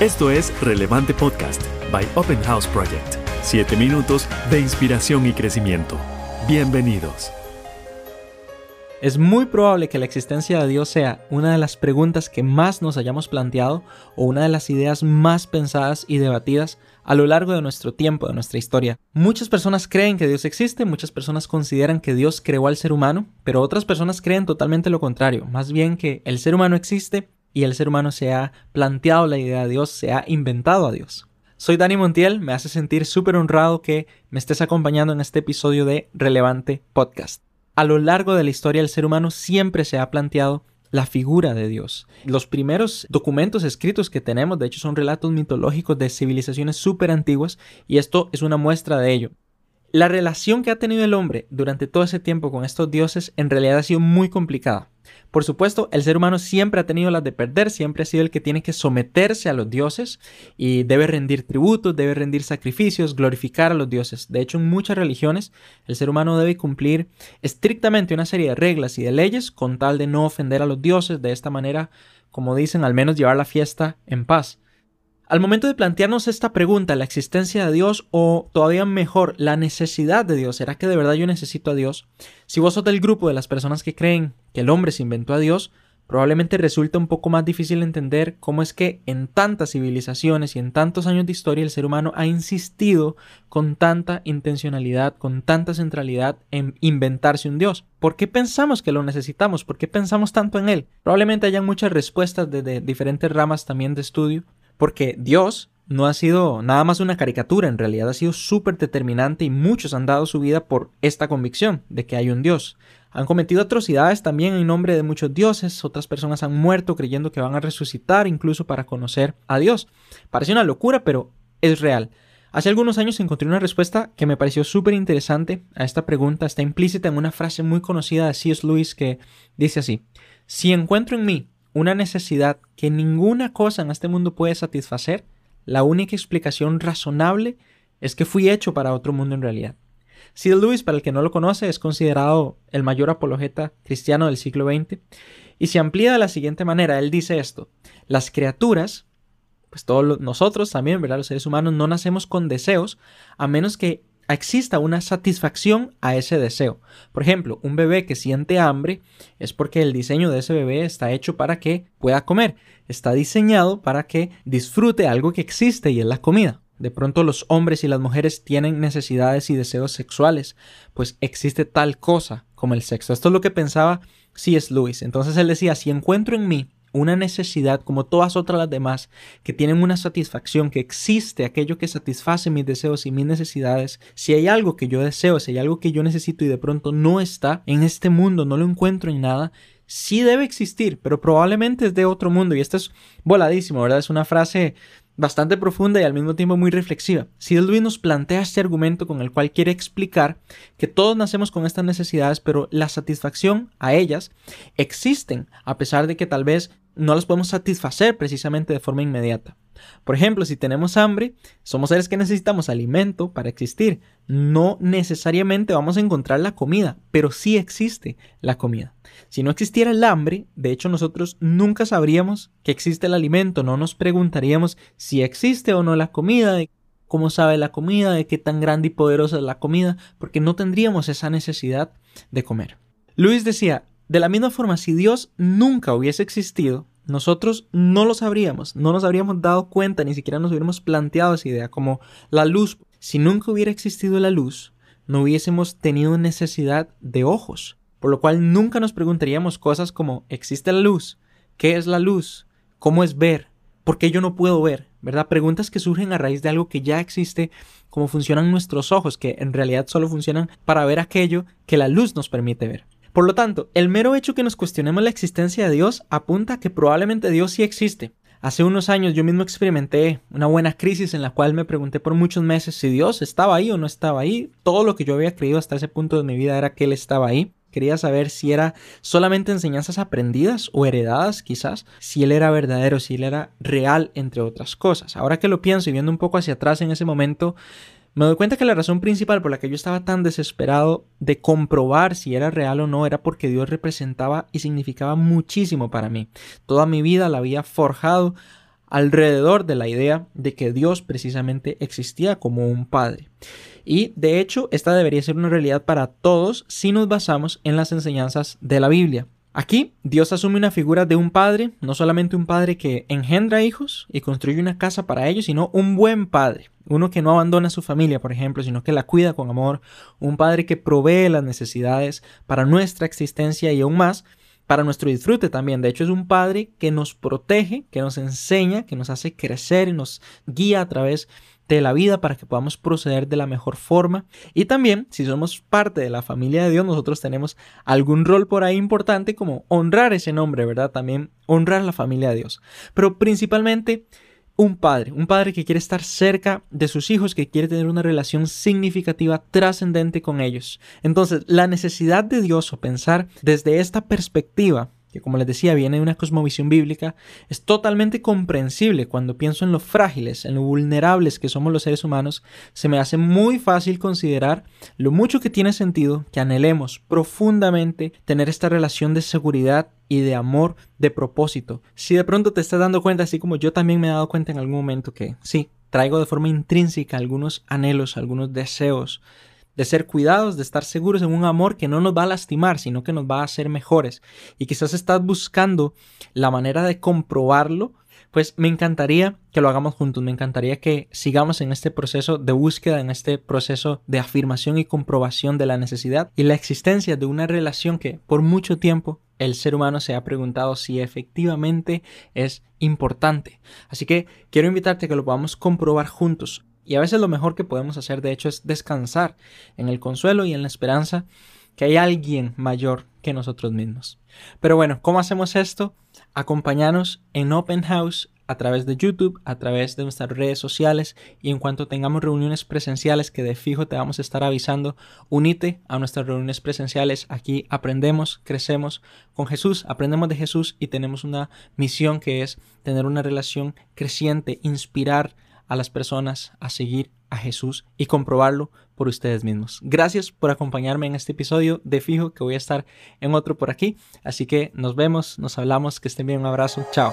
Esto es Relevante Podcast by Open House Project. Siete minutos de inspiración y crecimiento. Bienvenidos. Es muy probable que la existencia de Dios sea una de las preguntas que más nos hayamos planteado o una de las ideas más pensadas y debatidas a lo largo de nuestro tiempo, de nuestra historia. Muchas personas creen que Dios existe, muchas personas consideran que Dios creó al ser humano, pero otras personas creen totalmente lo contrario, más bien que el ser humano existe y el ser humano se ha planteado la idea de Dios, se ha inventado a Dios. Soy Dani Montiel, me hace sentir súper honrado que me estés acompañando en este episodio de Relevante Podcast. A lo largo de la historia el ser humano siempre se ha planteado la figura de Dios. Los primeros documentos escritos que tenemos, de hecho, son relatos mitológicos de civilizaciones súper antiguas y esto es una muestra de ello. La relación que ha tenido el hombre durante todo ese tiempo con estos dioses en realidad ha sido muy complicada. Por supuesto, el ser humano siempre ha tenido las de perder, siempre ha sido el que tiene que someterse a los dioses y debe rendir tributos, debe rendir sacrificios, glorificar a los dioses. De hecho, en muchas religiones, el ser humano debe cumplir estrictamente una serie de reglas y de leyes con tal de no ofender a los dioses, de esta manera, como dicen, al menos llevar la fiesta en paz. Al momento de plantearnos esta pregunta, la existencia de Dios o todavía mejor, la necesidad de Dios, ¿será que de verdad yo necesito a Dios? Si vos sos del grupo de las personas que creen que el hombre se inventó a Dios, probablemente resulta un poco más difícil entender cómo es que en tantas civilizaciones y en tantos años de historia el ser humano ha insistido con tanta intencionalidad, con tanta centralidad en inventarse un Dios. ¿Por qué pensamos que lo necesitamos? ¿Por qué pensamos tanto en él? Probablemente hayan muchas respuestas desde diferentes ramas también de estudio, porque Dios no ha sido nada más una caricatura, en realidad ha sido súper determinante y muchos han dado su vida por esta convicción de que hay un Dios. Han cometido atrocidades también en nombre de muchos dioses, otras personas han muerto creyendo que van a resucitar incluso para conocer a Dios. Parece una locura, pero es real. Hace algunos años encontré una respuesta que me pareció súper interesante a esta pregunta. Está implícita en una frase muy conocida de C.S. Lewis que dice así, si encuentro en mí una necesidad que ninguna cosa en este mundo puede satisfacer, la única explicación razonable es que fui hecho para otro mundo en realidad. C.S. Lewis, para el que no lo conoce, es considerado el mayor apologeta cristiano del siglo XX y se amplía de la siguiente manera. Él dice esto, las criaturas, pues todos nosotros también, ¿verdad? Los seres humanos no nacemos con deseos a menos que exista una satisfacción a ese deseo. Por ejemplo, un bebé que siente hambre es porque el diseño de ese bebé está hecho para que pueda comer, está diseñado para que disfrute algo que existe y es la comida. De pronto los hombres y las mujeres tienen necesidades y deseos sexuales, pues existe tal cosa como el sexo. Esto es lo que pensaba C.S. Lewis. Entonces él decía, si encuentro en mí una necesidad como todas otras las demás, que tienen una satisfacción, que existe aquello que satisface mis deseos y mis necesidades, si hay algo que yo deseo, si hay algo que yo necesito y de pronto no está en este mundo, no lo encuentro en nada, sí debe existir, pero probablemente es de otro mundo y esto es voladísimo, ¿verdad? Es una frase bastante profunda y al mismo tiempo muy reflexiva. Si Luis nos plantea este argumento con el cual quiere explicar que todos nacemos con estas necesidades, pero la satisfacción a ellas existen, a pesar de que tal vez no las podemos satisfacer precisamente de forma inmediata. Por ejemplo, si tenemos hambre, somos seres que necesitamos alimento para existir. No necesariamente vamos a encontrar la comida, pero sí existe la comida. Si no existiera el hambre, de hecho nosotros nunca sabríamos que existe el alimento, no nos preguntaríamos si existe o no la comida, cómo sabe la comida, de qué tan grande y poderosa es la comida, porque no tendríamos esa necesidad de comer. Luis decía, de la misma forma, si Dios nunca hubiese existido, nosotros no lo sabríamos, no nos habríamos dado cuenta, ni siquiera nos hubiéramos planteado esa idea, como la luz. Si nunca hubiera existido la luz, no hubiésemos tenido necesidad de ojos, por lo cual nunca nos preguntaríamos cosas como ¿existe la luz? ¿Qué es la luz? ¿Cómo es ver? ¿Por qué yo no puedo ver? ¿Verdad? Preguntas que surgen a raíz de algo que ya existe, como funcionan nuestros ojos, que en realidad solo funcionan para ver aquello que la luz nos permite ver. Por lo tanto, el mero hecho que nos cuestionemos la existencia de Dios apunta a que probablemente Dios sí existe. Hace unos años yo mismo experimenté una buena crisis en la cual me pregunté por muchos meses si Dios estaba ahí o no estaba ahí. Todo lo que yo había creído hasta ese punto de mi vida era que Él estaba ahí. Quería saber si era solamente enseñanzas aprendidas o heredadas quizás, si Él era verdadero, si Él era real, entre otras cosas. Ahora que lo pienso y viendo un poco hacia atrás en ese momento, me doy cuenta que la razón principal por la que yo estaba tan desesperado de comprobar si era real o no era porque Dios representaba y significaba muchísimo para mí. Toda mi vida la había forjado alrededor de la idea de que Dios precisamente existía como un Padre. Y de hecho, esta debería ser una realidad para todos si nos basamos en las enseñanzas de la Biblia. Aquí Dios asume una figura de un padre, no solamente un padre que engendra hijos y construye una casa para ellos, sino un buen padre, uno que no abandona a su familia, por ejemplo, sino que la cuida con amor, un padre que provee las necesidades para nuestra existencia y aún más para nuestro disfrute también. De hecho, es un padre que nos protege, que nos enseña, que nos hace crecer y nos guía a través de la vida para que podamos proceder de la mejor forma. Y también, si somos parte de la familia de Dios, nosotros tenemos algún rol por ahí importante como honrar ese nombre, ¿verdad? También honrar la familia de Dios. Pero principalmente un padre, un padre que quiere estar cerca de sus hijos, que quiere tener una relación significativa, trascendente con ellos. Entonces, la necesidad de Dios o pensar desde esta perspectiva que como les decía viene de una cosmovisión bíblica, es totalmente comprensible cuando pienso en lo frágiles, en lo vulnerables que somos los seres humanos, se me hace muy fácil considerar lo mucho que tiene sentido que anhelemos profundamente tener esta relación de seguridad y de amor, de propósito. Si de pronto te estás dando cuenta, así como yo también me he dado cuenta en algún momento que sí, traigo de forma intrínseca algunos anhelos, algunos deseos de ser cuidados, de estar seguros en un amor que no nos va a lastimar, sino que nos va a hacer mejores. Y quizás estás buscando la manera de comprobarlo, pues me encantaría que lo hagamos juntos, me encantaría que sigamos en este proceso de búsqueda, en este proceso de afirmación y comprobación de la necesidad y la existencia de una relación que por mucho tiempo el ser humano se ha preguntado si efectivamente es importante. Así que quiero invitarte a que lo podamos comprobar juntos. Y a veces lo mejor que podemos hacer, de hecho, es descansar en el consuelo y en la esperanza que hay alguien mayor que nosotros mismos. Pero bueno, ¿cómo hacemos esto? Acompáñanos en Open House a través de YouTube, a través de nuestras redes sociales y en cuanto tengamos reuniones presenciales que de fijo te vamos a estar avisando, unite a nuestras reuniones presenciales. Aquí aprendemos, crecemos con Jesús, aprendemos de Jesús y tenemos una misión que es tener una relación creciente, inspirar a las personas a seguir a Jesús y comprobarlo por ustedes mismos. Gracias por acompañarme en este episodio. De fijo que voy a estar en otro por aquí. Así que nos vemos, nos hablamos, que estén bien, un abrazo. Chao.